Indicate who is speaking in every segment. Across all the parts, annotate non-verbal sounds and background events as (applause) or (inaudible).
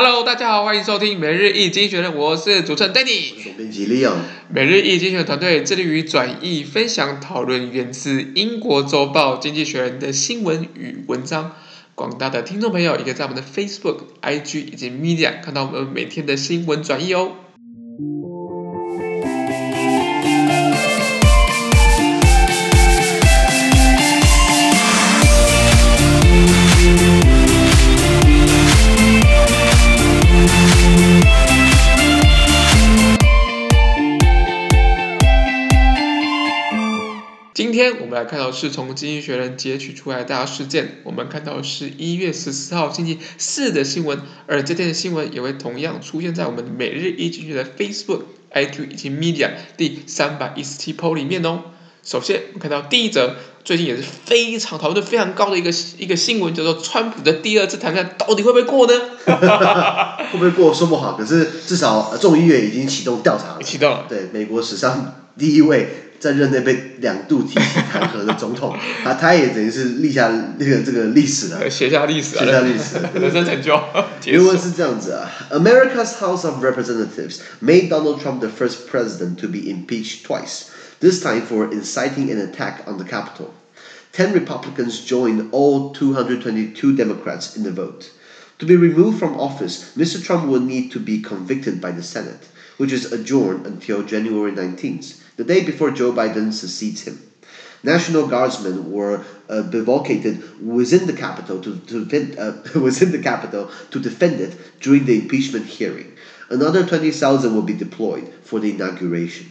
Speaker 1: Hello，大家好，欢迎收听每日易经济学人，我是主持人 Danny。
Speaker 2: 我是编辑 Leon。
Speaker 1: 每日易经济学人团队致力于转译、分享、讨论源自英国周报《经济学人》的新闻与文章。广大的听众朋友也可以在我们的 Facebook、IG 以及 Media 看到我们每天的新闻转译哦。今天我们来看到是从《经济学人》截取出来的大事件。我们看到是一月十四号星期四的新闻，而这天的新闻也会同样出现在我们每日一经济学的 Facebook、IG 以及 Media 第三百一十七 po 里面哦。首先，我们看到第一则，最近也是非常讨论度非常高的一个一个新闻，叫做川普的第二次谈判到底会不会过呢？(laughs)
Speaker 2: 会不会过说不好，可是至少众议院已经启动调查了。
Speaker 1: 启动了。
Speaker 2: 对，美国史上第一位。在任内被两度提起弹劾的总统，他他也等于是立下那个这个历史了，
Speaker 1: 写下历史，
Speaker 2: 写下历史，
Speaker 1: 人生成就。
Speaker 2: 原文是这样子啊，America's (laughs) (laughs) (laughs) House of Representatives made Donald Trump the first president to be impeached twice, this time for inciting an attack on the Capitol. Ten Republicans joined all 222 Democrats in the vote. To be removed from office, Mr. Trump will need to be convicted by the Senate, which is adjourned until January 19th. The day before Joe Biden succeeds him, National Guardsmen were uh, bivouated within the Capitol to, to defend, uh, (laughs) within the Capitol to defend it during the impeachment hearing. Another 20,000 will be deployed for the inauguration.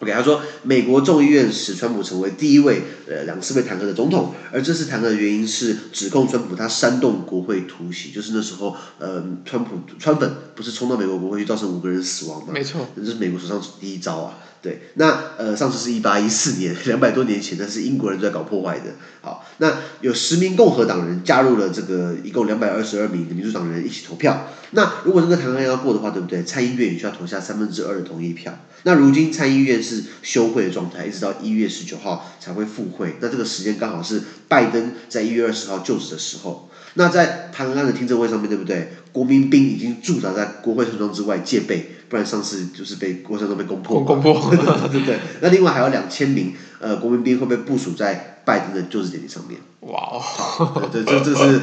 Speaker 2: OK，他说美国众议院使川普成为第一位呃两次被弹劾的总统，而这次弹劾的原因是指控川普他煽动国会突袭，就是那时候呃川普川粉不是冲到美国国会去造成五个人死亡吗？
Speaker 1: 没错，
Speaker 2: 这是美国史上第一招啊。对，那呃上次是一八一四年，两百多年前，那是英国人在搞破坏的。好，那有十名共和党人加入了这个一共两百二十二名的民主党人一起投票。那如果这个弹劾要过的话，对不对？参议院也需要投下三分之二的同意票。那如今参议院是休会的状态，一直到一月十九号才会复会。那这个时间刚好是拜登在一月二十号就职的时候。那在弹劾案的听证会上面，对不对？国民兵已经驻扎在国会村庄之外戒备，不然上次就是被国会都被攻破。
Speaker 1: 攻破，(laughs)
Speaker 2: 对对对？那另外还有两千名呃国民兵会被部署在拜登的就职典礼上面。
Speaker 1: 哇哦！
Speaker 2: 好，对，这这是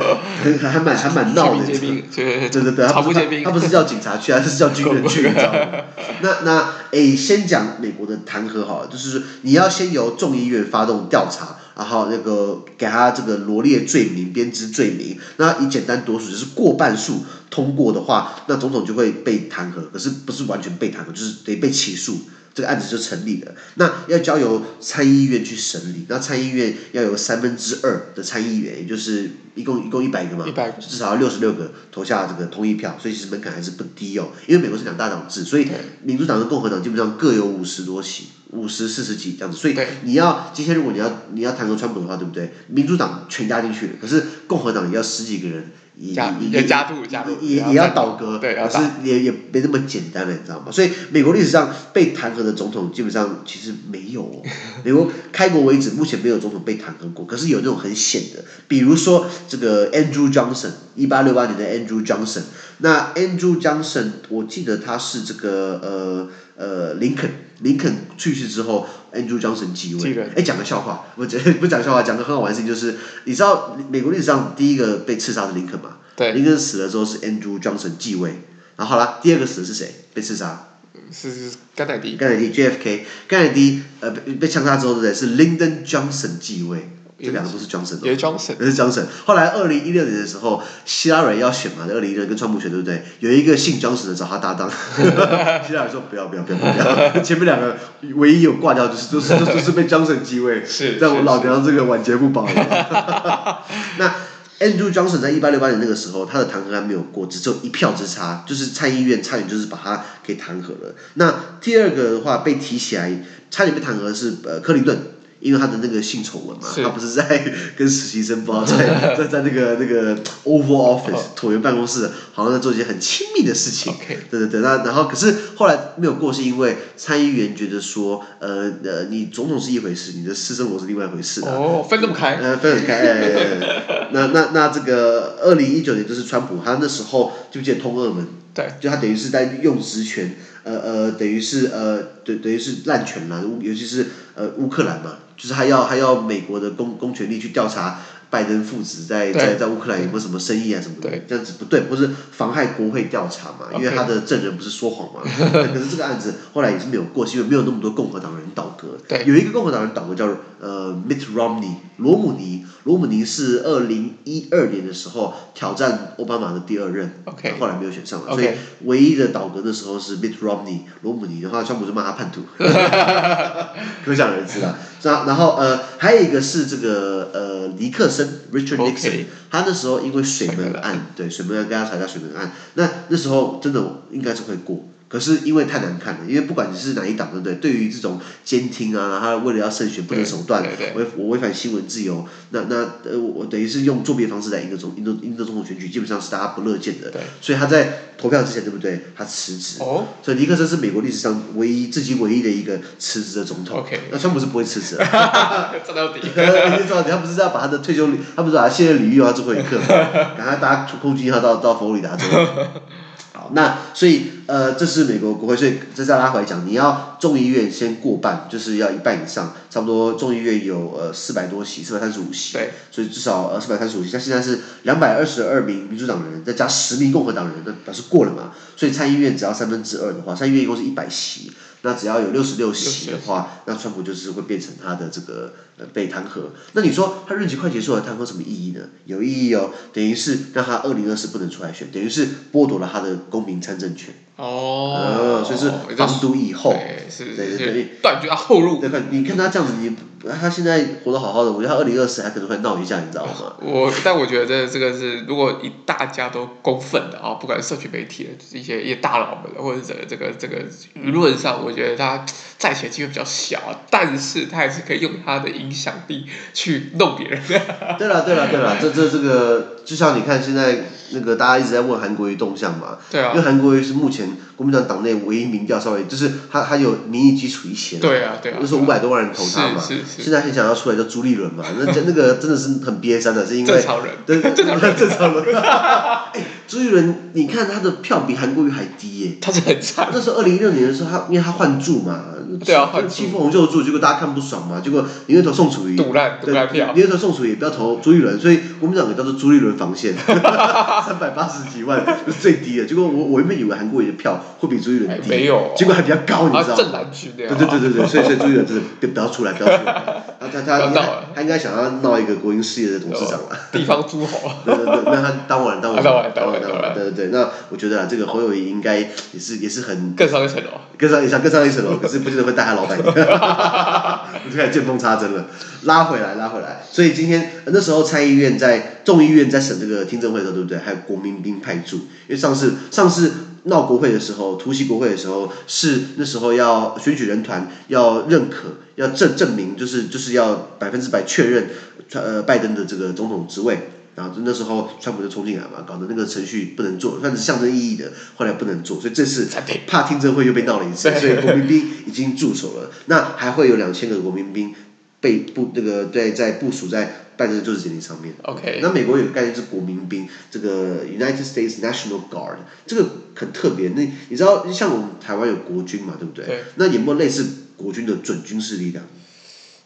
Speaker 2: 还还蛮还蛮闹的。对对对对，他不是他不是叫警察去啊，这是叫军人 (laughs) 去，你知道吗？(laughs) 那那诶，先讲美国的弹劾好了，就是你要先由众议院发动调查。然后那个给他这个罗列罪名，编织罪名。那以简单多数就是过半数通过的话，那总统就会被弹劾。可是不是完全被弹劾，就是得被起诉，这个案子就成立了。那要交由参议院去审理。那参议院要有三分之二的参议员，也就是一共一共一百个嘛，至少要六十六个投下这个同意票。所以其实门槛还是不低哦。因为美国是两大党制，所以民主党跟共和党基本上各有五十多席。五十四十几这样子，所以你要今天如果你要你要弹劾川普的话，对不对？民主党全加进去了，可是共和党也要十几个人也也
Speaker 1: 加入加入
Speaker 2: 也也要倒戈，对可是也也没那么简单了，你知道吗？所以美国历史上被弹劾的总统基本上其实没有哦。(laughs) 美国开国为止，目前没有总统被弹劾过，可是有那种很险的，比如说这个 Andrew Johnson，一八六八年的 Andrew Johnson，那 Andrew Johnson，我记得他是这个呃呃林肯。林肯去世之后，Andrew Johnson 继位。哎，讲个笑话，(laughs) 不讲 (laughs) 不讲笑话，讲个很好玩的事情，就是你知道美国历史上第一个被刺杀的林肯吗？
Speaker 1: 对。
Speaker 2: 林肯死了之后是 Andrew Johnson 继位，然后好了，第二个死的是谁？被刺杀？
Speaker 1: 是是甘乃迪。
Speaker 2: 甘乃迪 JFK，甘乃迪呃被被枪杀之后，对不对？是 Lyndon Johnson 继位。这两个都是 Johnson，
Speaker 1: 也是 Johnson，
Speaker 2: 也是 Johnson。后来二零一六年的时候，希拉蕊要选嘛，二零一六跟川普选，对不对？有一个姓 Johnson 的找他搭档，(laughs) 希拉蕊说不要不要不要不要，前面两个唯一有挂掉就是都是都是被 Johnson 继位，
Speaker 1: 是
Speaker 2: 在我老娘这个晚节不保了。(laughs) 那 Andrew Johnson 在一八六八年那个时候，他的弹劾还没有过，只有一票之差，就是参议院差点就是把他给弹劾了。那第二个的话被提起来，差点被弹劾的是呃克林顿。因为他的那个性丑闻嘛，他不是在 (laughs) 跟实习生不知道在在在那个那个 Oval Office 椭圆办公室，好像在做一些很亲密的事情。对对对，那然后可是后来没有过，是因为参议员觉得说，呃呃，你总统是一回事，你的私生活是另外一回事的。
Speaker 1: 哦，分这么开。
Speaker 2: 呃，分很开。(laughs) 那那那这个二零一九年就是川普，他那时候就记得通俄门。
Speaker 1: 对。
Speaker 2: 就他等于是在用职权，呃呃，等于是呃，对，等于是滥权嘛，尤其是呃乌克兰嘛，就是还要还要美国的公公权力去调查。拜登父子在在在乌克兰有没有什么生意啊什么的？这样子不对，不是妨害国会调查嘛？因为他的证人不是说谎嘛？(laughs) 可是这个案子后来也是没有过，因为没有那么多共和党人倒戈。对有一个共和党人倒戈叫呃 Mitt Romney 罗姆尼，罗姆尼是二零一二年的时候挑战奥巴马的第二任，OK，，后来没有选上了，所以唯一的倒戈的时候是 Mitt Romney 罗姆尼，然后川普就骂他叛徒，(laughs) 可想而知啦。然然后呃还有一个是这个呃尼克森。Richard Nixon，、okay. 他那时候因为水门案，对水门案跟他吵架水门案，那那时候真的应该是会过，可是因为太难看了，因为不管你是哪一党，对不对？对于这种监听啊，他为了要胜选不择手段，违我违反新闻自由，那那呃我等于是用作弊方式来赢得总赢得赢得总统选举，基本上是大家不乐见的，所以他在投票之前，对不对？他辞职，哦、所以尼克森是美国历史上唯一自己唯一的一个辞职的总统。
Speaker 1: Okay.
Speaker 2: 那川普是不会辞职的。(laughs)
Speaker 1: 做到底。
Speaker 2: 做到底，他不是要把他的退休，他不是把他卸任礼遇要最后一刻嘛？赶快搭空军一号到到佛罗里达州。(laughs) (laughs) 好，那所以呃，这是美国国会，所以这再拉回来讲，你要众议院先过半，就是要一半以上，差不多众议院有呃四百多席，四百三十五席，所以至少呃四百三十五席，像现在是两百二十二名民主党人，再加十名共和党人，那表示过了嘛？所以参议院只要三分之二的话，参议院一共是一百席。那只要有六十六席的话，那川普就是会变成他的这个呃被弹劾。那你说他任期快结束了，弹劾什么意义呢？有意义哦，等于是让他二零二四不能出来选，等于是剥夺了他的公民参政权。哦。呃，所以是防毒以后。对，是对对对。
Speaker 1: 断绝他后路。
Speaker 2: 对，你看他这样子，你他现在活得好好的，我觉得他二零二四还可能会闹一下，你知道吗？
Speaker 1: 我但我觉得这个是，如果一大家都公愤的啊，不管是社区媒体的一些一些大佬们，或者是这个这个舆论上，我。觉得他再起的机会比较小，但是他还是可以用他的影影响力去弄别人。(laughs)
Speaker 2: 对了，对了，对了，这这这个，就像你看现在那个大家一直在问韩国瑜动向嘛，
Speaker 1: 对啊，
Speaker 2: 因为韩国瑜是目前国民党党内唯一民调稍微就是他他有民意基础一些，
Speaker 1: 对啊对啊，
Speaker 2: 就是五百多万人投他嘛，
Speaker 1: 是是是，
Speaker 2: 现在很想要出来叫朱立伦嘛，那那个真的是很憋三的，是因为
Speaker 1: 正常人，
Speaker 2: 对正常人正常人。(laughs) 哎，朱立伦，你看他的票比韩国瑜还低耶，
Speaker 1: 他是很惨。
Speaker 2: 那时候二零一六年的时候，他因为他换柱嘛。
Speaker 1: 对啊，
Speaker 2: 欺负洪秀柱，结果大家看不爽嘛，结果宁愿投宋楚瑜，
Speaker 1: 赌烂赌烂票，
Speaker 2: 宁愿投宋楚瑜，也不要投朱立伦，所以国民党给叫做朱立伦防线，(laughs) 三百八十几万就是最低的。结果我我原本以为韩国瑜的票会比朱立伦低，
Speaker 1: 没有，
Speaker 2: 结果还比较高，你知道吗？
Speaker 1: 正蓝区的。
Speaker 2: 对对对对对，所以所以朱立伦真的不要出来，不要出来。他他 (laughs) 他他应该想要闹一个国营事业的董事长了。
Speaker 1: 地方诸侯。(laughs)
Speaker 2: 对对对，那他当完当完
Speaker 1: 当完
Speaker 2: 当完当完，对对对，那我觉得啊，这个侯友谊应该也是也是很
Speaker 1: 更上一层楼，
Speaker 2: 更上一层更上一层楼，可是不见得会带他老板。我就开始见缝插针了，拉回来，拉回来。所以今天那时候参议院在众议院在审这个听证会的时候，对不对？还有国民兵派驻，因为上次上次闹国会的时候，突袭国会的时候，是那时候要选举人团要认可，要证证明，就是就是要百分之百确认，呃，拜登的这个总统职位。然后那时候川普就冲进来嘛，搞得那个程序不能做，算是象征意义的，后来不能做，所以这次怕听证会又被闹了一次，(laughs) 所以国民兵已经驻守了。那还会有两千个国民兵被部那个对在部署在拜登的就是人力上面。
Speaker 1: OK。
Speaker 2: 那美国有个概念是国民兵，这个 United States National Guard，这个很特别。那你知道像我们台湾有国军嘛，对不对？
Speaker 1: 对。
Speaker 2: 那有没有类似国军的准军事力量？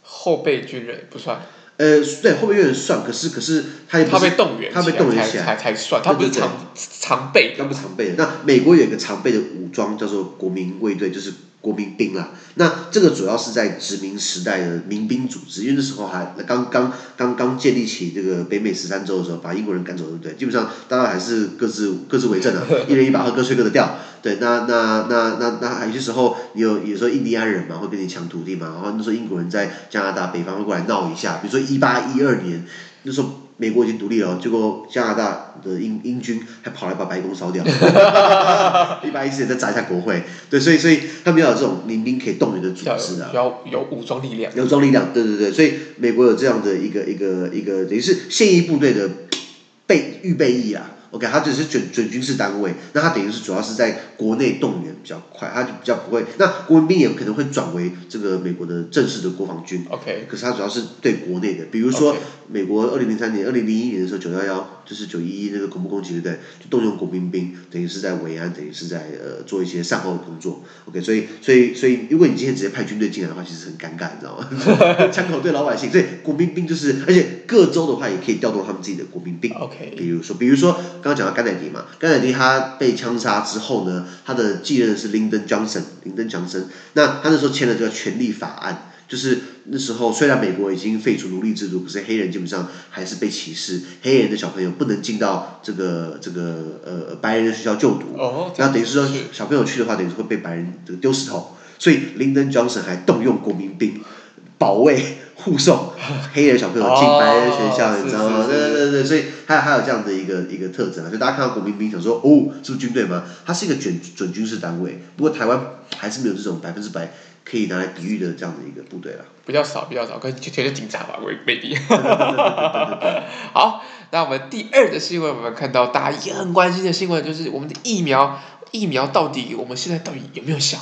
Speaker 1: 后备军人不算。
Speaker 2: 呃，对，后备军人算，可是可是他也不是，
Speaker 1: 他被动员，
Speaker 2: 他被动员起来
Speaker 1: 才才算，他不是常常备，
Speaker 2: 那不是常备的。那美国有一个常备的武装叫做国民卫队，就是。国民兵啦，那这个主要是在殖民时代的民兵组织，因为那时候还刚刚刚刚建立起这个北美十三州的时候，把英国人赶走，对不对？基本上大家还是各自各自为政啊，(laughs) 一人一把，各吹各的调。对，那那那那那有些时候你有有时候印第安人嘛会跟你抢土地嘛，然后那时候英国人在加拿大北方会过来闹一下，比如说一八一二年那时候。美国已经独立了，结果加拿大的英英军还跑来把白宫烧掉，(laughs) 一百一十年再砸一下国会，对，所以所以他们要有这种民兵可以动员的组织啊，
Speaker 1: 要有，有武装力量，
Speaker 2: 有武装力量，对对对，所以美国有这样的一个一个一个等于是现役部队的备预备役啊。OK，它只是准准军事单位，那它等于是主要是在国内动员比较快，它就比较不会。那国民兵也可能会转为这个美国的正式的国防军。
Speaker 1: OK，
Speaker 2: 可是它主要是对国内的，比如
Speaker 1: 说
Speaker 2: 美国二零零三年、二零零一年的时候，九幺幺就是九一一那个恐怖攻击，对不对？就动用国民兵，等于是在维安，等于是在呃做一些善后的工作。OK，所以所以所以，如果你今天直接派军队进来的话，其实很尴尬，你知道吗？(laughs) 枪口对老百姓，所以国民兵就是，而且各州的话也可以调动他们自己的国民兵。
Speaker 1: OK，
Speaker 2: 比如说，比如说刚刚讲到甘乃迪嘛，甘乃迪他被枪杀之后呢，他的继任是林登·强森，林登·强森，那他那时候签了这个权力法案。就是那时候，虽然美国已经废除奴隶制度，可是黑人基本上还是被歧视。黑人的小朋友不能进到这个这个呃白人的学校就读，
Speaker 1: 哦、
Speaker 2: 那等于是说小朋友去的话，等于是会被白人这个丢石头。所以林登·强森还动用国民兵 (laughs) 保卫护送黑人小朋友进白人学校，哦、你知道吗？对对对对，所以还有还有这样的一个一个特征啊。所以大家看到国民兵想说，哦，是不是军队吗？它是一个准准军事单位。不过台湾还是没有这种百分之百。可以拿来抵御的这样的一个部队了，
Speaker 1: 比较少，比较少，可能就全是警察吧，未未必。好，那我们第二的新闻，我们看到大家也很关心的新闻，就是我们的疫苗，疫苗到底我们现在到底有没有效？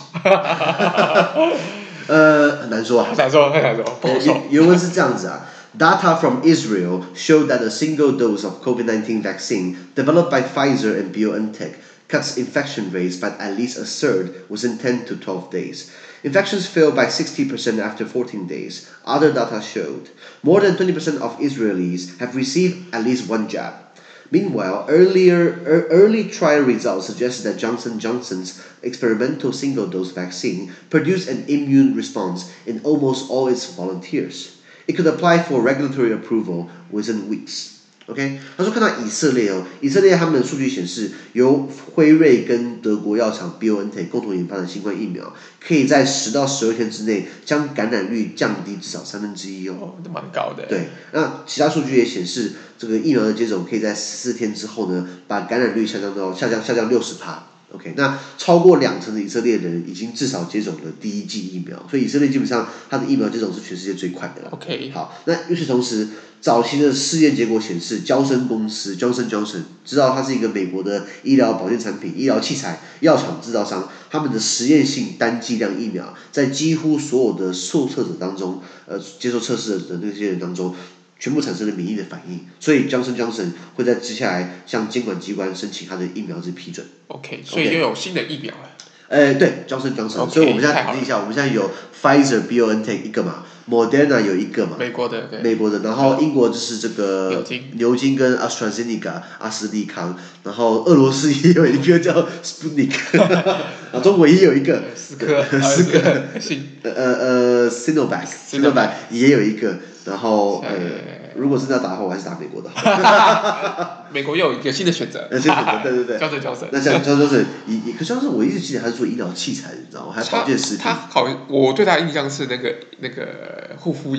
Speaker 2: 呃，很难说啊，
Speaker 1: 很难说，很难说。
Speaker 2: 原原文是这样子啊，Data from Israel showed that a single dose of COVID-19 vaccine developed by Pfizer and BioNTech cuts infection rates by at least a third within 10 to 12 days. Infections fell by 60% after 14 days. Other data showed more than 20% of Israelis have received at least one jab. Meanwhile, earlier er, early trial results suggested that Johnson Johnson's experimental single-dose vaccine produced an immune response in almost all its volunteers. It could apply for regulatory approval within weeks. OK，他说看到以色列哦，以色列他们的数据显示，由辉瑞跟德国药厂 BioNTech 共同研发的新冠疫苗，可以在十到十二天之内将感染率降低至少三分之一哦，
Speaker 1: 这蛮高的。
Speaker 2: 对，那其他数据也显示，这个疫苗的接种可以在十四天之后呢，把感染率下降到下降下降六十趴。OK，那超过两成的以色列人已经至少接种了第一剂疫苗，所以以色列基本上它的疫苗接种是全世界最快的了。
Speaker 1: OK，
Speaker 2: 好，那与此同时，早期的试验结果显示，交生公司 Johnson Johnson 知道它是一个美国的医疗保健产品、医疗器材药厂制造商，他们的实验性单剂量疫苗在几乎所有的受测者当中，呃，接受测试的那些人当中。全部产生了免疫的反应，所以 Johnson Johnson 会在接下来向监管机关申请它的疫苗之批准。
Speaker 1: OK，所以又有新的疫苗了。
Speaker 2: 呃，对，Johnson Johnson，Okay, 所以我们现在统计一下，我们现在有 Pfizer、BioNTech 一个嘛，Moderna 有一个嘛，
Speaker 1: 美国的，对，
Speaker 2: 美国的，然后英国就是这个
Speaker 1: 牛津，
Speaker 2: 牛津跟 AstraZeneca 阿斯利康，然后俄罗斯也有一个叫 Sputnik，(laughs) 啊，中国也有一个，
Speaker 1: 四个，(laughs)
Speaker 2: 四个，呃呃 Sinovac，Sinovac 也有一个。然后呃，如果是要打的话，我还是打美国的。(laughs)
Speaker 1: 美国又有一个新的选择。
Speaker 2: 新选择，对对对。
Speaker 1: 娇生娇生。
Speaker 2: 那像娇生是以以，可娇生我一直记得他是做医疗器材的，你知道吗？还有保健食品。
Speaker 1: 他好，我对他印象是那个那个护肤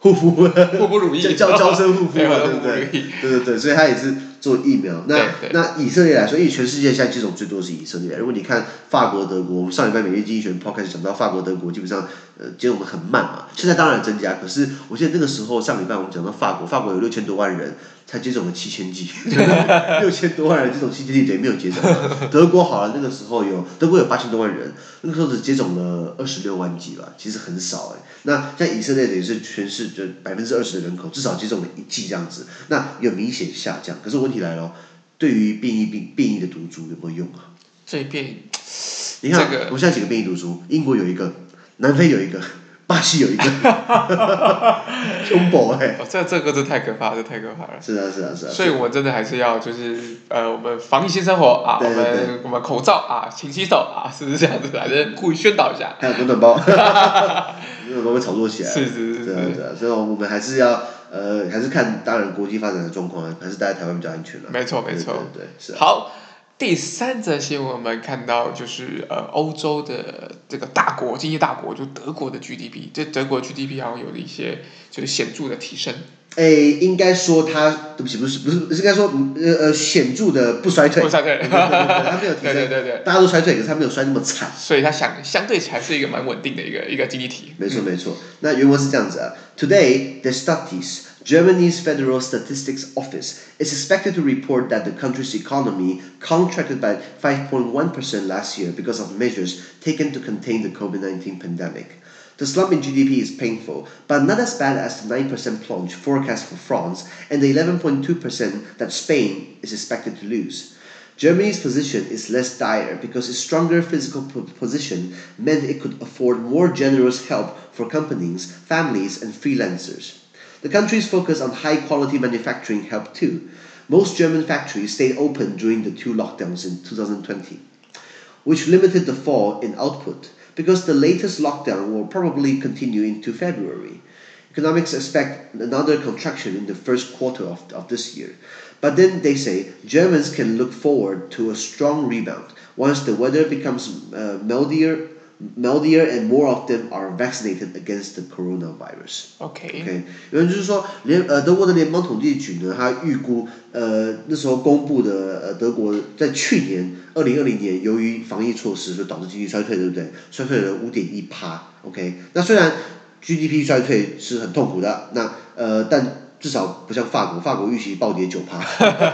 Speaker 2: 护肤护
Speaker 1: 肤乳液，
Speaker 2: 叫娇生护肤嘛，对不对？对对对，所以他也是。做疫苗，那那以色列来说，因为全世界现在接种最多是以色列。如果你看法国、德国，我们上礼拜每日经济学人 podcast 讲到法国、德国，基本上呃接种的很慢嘛。现在当然增加，可是我记得那个时候上礼拜我们讲到法国，法国有六千多万人才接种了七千剂，(laughs) 六千多万人接种七千剂等于没有接种。德国好了，那个时候有德国有八千多万人，那个时候只接种了二十六万剂吧，其实很少哎。那像以色列等于是全市就百分之二十的人口至少接种了一剂这样子，那有明显下降。可是我。问题来了，对于变异病变异的毒株有没有用啊？
Speaker 1: 这变，
Speaker 2: 你看，这个、我们现在几个变异毒株，英国有一个，南非有一个，巴西有一个，恐怖哎！
Speaker 1: 这这个真太可怕，这太可怕了。
Speaker 2: 是啊是啊是啊。
Speaker 1: 所以我们真的还是要就是呃，我们防疫新生活啊，我们我们口罩啊，勤洗手啊，是不是这样子来的？故意宣导一下。
Speaker 2: 还有暖暖包，暖暖包被炒作起来。
Speaker 1: 是是是是。
Speaker 2: 对对，所以我们还是要。呃，还是看当然国际发展的状况，还是待在台湾比较安全了。
Speaker 1: 没错没错，
Speaker 2: 对，对，对是。
Speaker 1: 好，第三则新闻我们看到就是呃欧洲的这个大国经济大国就德国的 GDP，这德国 GDP 好像有了一些就是显著的提升。
Speaker 2: 哎，应该说它对不起，不是不是，应该说呃呃显著的不衰退。
Speaker 1: 不衰退，
Speaker 2: 它没有提升。
Speaker 1: 对对对对。
Speaker 2: 大家都衰退，可是它没有衰那么惨。
Speaker 1: 所以它相相对起来是一个蛮稳定的一个一个经济体。
Speaker 2: 没错没错，那原文是这样子啊。Today, the Statista, Germany's Federal Statistics Office, is expected to report that the country's economy contracted by 5.1% last year because of measures taken to contain the COVID-19 pandemic. The slump in GDP is painful, but not as bad as the 9% plunge forecast for France and the 11.2% that Spain is expected to lose. Germany's position is less dire because its stronger physical position meant it could afford more generous help for companies, families, and freelancers. The country's focus on high quality manufacturing helped too. Most German factories stayed open during the two lockdowns in 2020, which limited the fall in output because the latest lockdown will probably continue into February. Economics expect another contraction in the first quarter of, of this year. But then they say Germans can look forward to a strong rebound once the weather becomes uh, milder, milder and more of them are vaccinated against the coronavirus.
Speaker 1: OK
Speaker 2: OK，有人就是说，联呃德国的联邦统计局呢，他预估呃那时候公布的呃德国在去年二零二零年由于防疫措施，就导致经济衰退，对不对？衰退了五点一趴。OK，那虽然 GDP 衰退是很痛苦的，那呃但。至少不像法国，法国预期暴跌九趴，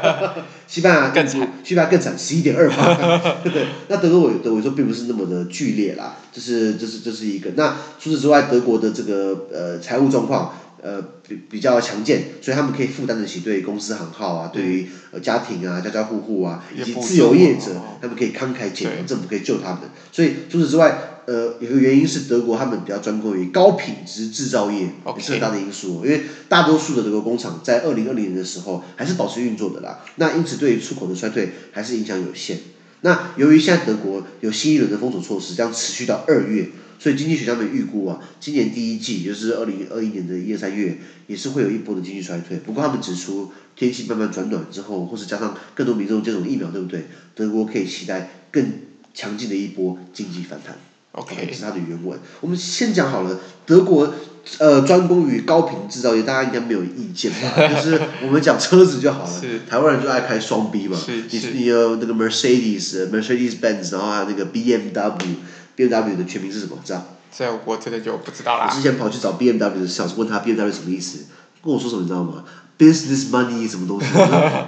Speaker 2: (laughs) 西班牙
Speaker 1: 更惨，
Speaker 2: 西班牙更惨，十一点二趴，(laughs) 对不对？那德国的萎缩并不是那么的剧烈啦，这是这是这是一个。那除此之外，德国的这个呃财务状况呃比比较强健，所以他们可以负担得起对公司行号啊，对于呃家庭啊、家家户户啊以及自由业者，他们可以慷慨解囊，政府可以救他们。所以除此之外。呃，有个原因是德国他们比较专攻于高品质制造业，也是很大的因素。因为大多数的德国工厂在二零二零年的时候还是保持运作的啦，那因此对于出口的衰退还是影响有限。那由于现在德国有新一轮的封锁措施，将持续到二月，所以经济学家们预估啊，今年第一季就是二零二一年的一二三月，也是会有一波的经济衰退。不过他们指出，天气慢慢转暖之后，或是加上更多民众接种疫苗，对不对？德国可以期待更强劲的一波经济反弹。OK，这是它的原文。我们先讲好了，德国呃专攻于高频制造业，大家应该没有意见吧？(laughs) 就是我们讲车子就好了。是。台湾人就爱开双 B 嘛。是是。你你有那个 Mercedes，Mercedes-Benz，然后还有那个 BMW，BMW 的全名是什么？知道？
Speaker 1: 这我真的就不知道啦。
Speaker 2: 我之前跑去找 BMW 的小问他 BMW 什么意思，跟我说什么你知道吗？Business money 什么东西？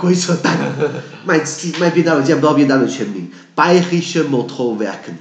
Speaker 2: 鬼扯淡！(laughs) 卖卖 BMW 竟然不知道 BMW 的全名，Bayerische Motorwerke。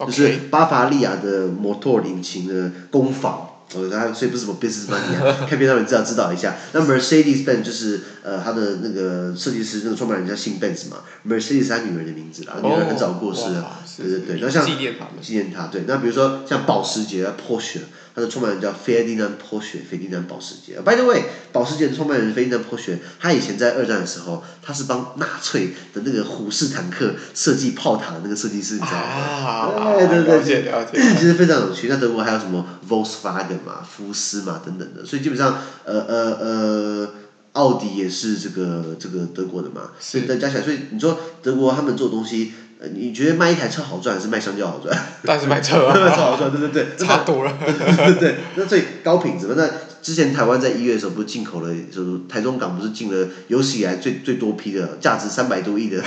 Speaker 2: 就是巴伐利亚的摩托引擎的工坊，呃，它所以不是什么 business money 啊，(laughs) 看片他们知道知道一下。那 Mercedes-Benz 就是呃，他的那个设计师那个创办人叫姓 Benz 嘛，Mercedes 是他女儿的名字啦，女儿很早过世了，对对对。那像纪念他，纪念他，对。那比如说像保时捷啊，Porsche。他的创办人叫费迪南·波雪，费迪南·保时捷。By the way，保时捷的创办人费迪南·波雪，他以前在二战的时候，他是帮纳粹的那个虎式坦克设计炮塔的那个设计师，你知道吗？啊，对对对，了解了解。其实非常有趣。那德国还有什么 Volkswagen 嘛、福斯嘛等等的，所以基本上，呃呃呃，奥迪也是这个这个德国的嘛。是。再加起来，所以你说德国他们做东西。呃，你觉得卖一台车好赚还是卖香蕉好赚？
Speaker 1: 当然是卖车啊，
Speaker 2: 卖车好赚，对对对，
Speaker 1: 差多了。
Speaker 2: 对对对，那最高品质嘛。那之前台湾在一月的时候不是进口了，就是台中港不是进了有史以来最最多批的，价值三百多亿的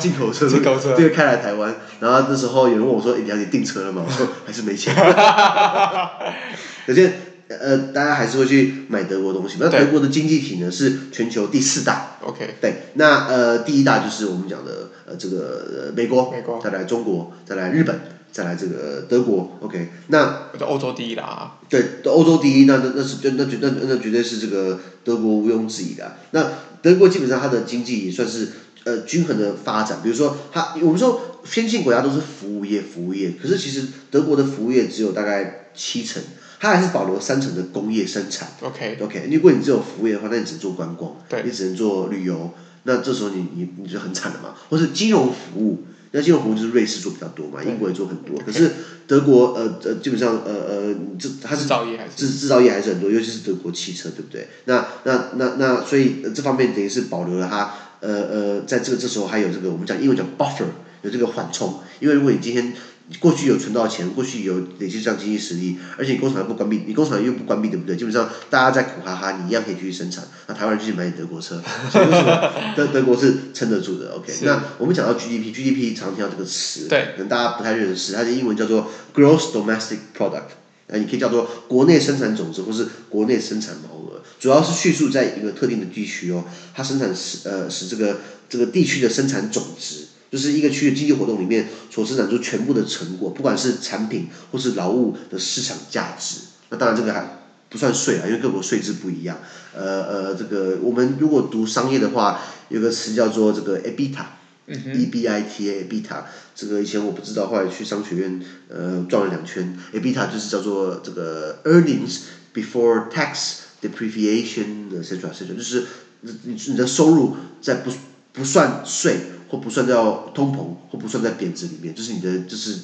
Speaker 2: 进口车，进口车，这个开来台湾。然后那时候有人问我说：“哎、欸，你要你订车了吗？”我说：“还是没钱。” (laughs) (laughs) 可见呃，大家还是会去买德国东西。那德国的经济体呢是全球第四大。
Speaker 1: OK。
Speaker 2: 对，那呃第一大就是我们讲的。呃，这个呃，美国，
Speaker 1: 美国，
Speaker 2: 再来中国，再来日本，再来这个德国，OK，那
Speaker 1: 欧洲第一啦啊。
Speaker 2: 对，欧洲第一，那那那是那绝那那绝对是这个德国毋庸置疑的。那德国基本上它的经济也算是呃均衡的发展，比如说它我们说先进国家都是服务业，服务业，可是其实德国的服务业只有大概七成，它还是保留三成的工业生
Speaker 1: 产。
Speaker 2: Okay, okay, 如果你只有服务业的话，那你只能做观光，
Speaker 1: 对。
Speaker 2: 你只能做旅游。那这时候你你你就很惨了嘛，或是金融服务，那金融服务就是瑞士做比较多嘛，英国也做很多，可是德国呃呃基本上呃呃这它是制造业还是。制制造业还是很多，尤其是德国汽车对不对？那那那那所以这方面等于是保留了它呃呃，在这个这时候还有这个我们讲英文叫 buffer，有这个缓冲，因为如果你今天过去有存到钱，过去有累积上经济实力，而且你工厂又不关闭，你工厂又不关闭，对不对？基本上大家在苦哈哈，你一样可以继续生产。那台湾人继续买你德国车，所以为什么德德国是撑得住的？OK，那我们讲到 GDP，GDP 常听到这个词，
Speaker 1: 对，
Speaker 2: 可能大家不太认识，它的英文叫做 Gross Domestic Product，那你可以叫做国内生产总值或是国内生产毛额，主要是叙述在一个特定的地区哦，它生产使呃使这个这个地区的生产总值。就是一个区域经济活动里面所生产出全部的成果，不管是产品或是劳务的市场价值。那当然这个还不算税啊，因为各国税制不一样。呃呃，这个我们如果读商业的话，有个词叫做这个 EBITDA，E B I T A，EBITDA。这个以前我不知道，后来去商学院呃转了两圈，EBITDA 就是叫做这个 earnings before tax depreciation etc etc，就是你你的收入在不不算税。或不算在通膨，或不算在贬值里面，就是你的就是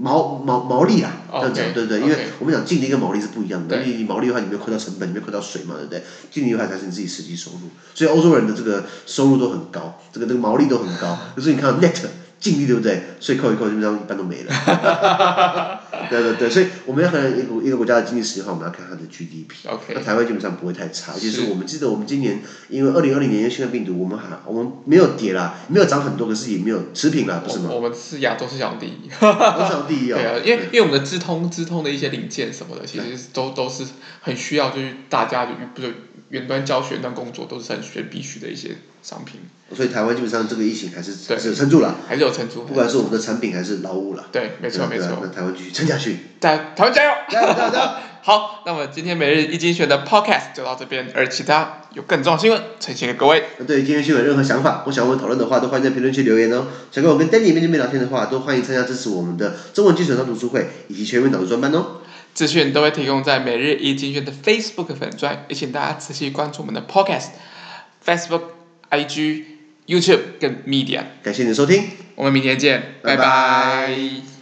Speaker 2: 毛毛毛利啦，这样讲对不对？因为我们讲净利跟毛利是不一样的，因为你毛利的话，你没有扣到成本，你没有扣到水嘛，对不对？净利的话才是你自己实际收入，所以欧洲人的这个收入都很高，这个这个毛利都很高，可是你看到 net。净利对不对？税扣一扣，基本上一般都没了。(laughs) (laughs) 对对对，所以我们要看一个一个国家的经济实力的话，我们要看它的 GDP。
Speaker 1: OK。
Speaker 2: 那台湾基本上不会太差，就是我们记得我们今年因为二零二零年新冠病毒，我们还我们没有跌啦，没有涨很多，可是也没有持平啦，不是吗？
Speaker 1: 我们是亚洲是亚洲第一。
Speaker 2: 亚洲第一啊。(laughs)
Speaker 1: 对啊，因为因为我们的资通资通的一些零件什么的，其实都都是很需要，就是大家就不是远端教学、远端工作都是很需必须的一些商品。
Speaker 2: 所以台湾基本上这个疫情还是还是撑住了，
Speaker 1: 还是有撑住，
Speaker 2: 不管是我们的产品还是劳务了。
Speaker 1: 对，没错没错。
Speaker 2: 那台湾继续撑下去，
Speaker 1: 在台湾加油！
Speaker 2: 加油加油！(laughs)
Speaker 1: 好，那么今天每日一精选的 Podcast 就到这边，而其他有更重要新闻呈现给各位。
Speaker 2: 那对于今天新闻有任何想法，或想我们讨论的话，都欢迎在评论区留言哦。想跟我跟 Danny 面对面聊天的话，都欢迎参加支持我们的中文基础上读书会以及全民导读专班哦。
Speaker 1: 资讯都会提供在每日一精选的 Facebook 粉专，也请大家持续关注我们的 Podcast、Facebook、IG。YouTube 跟 Media，
Speaker 2: 感谢你的收听，
Speaker 1: 我们明天见，拜拜。拜拜。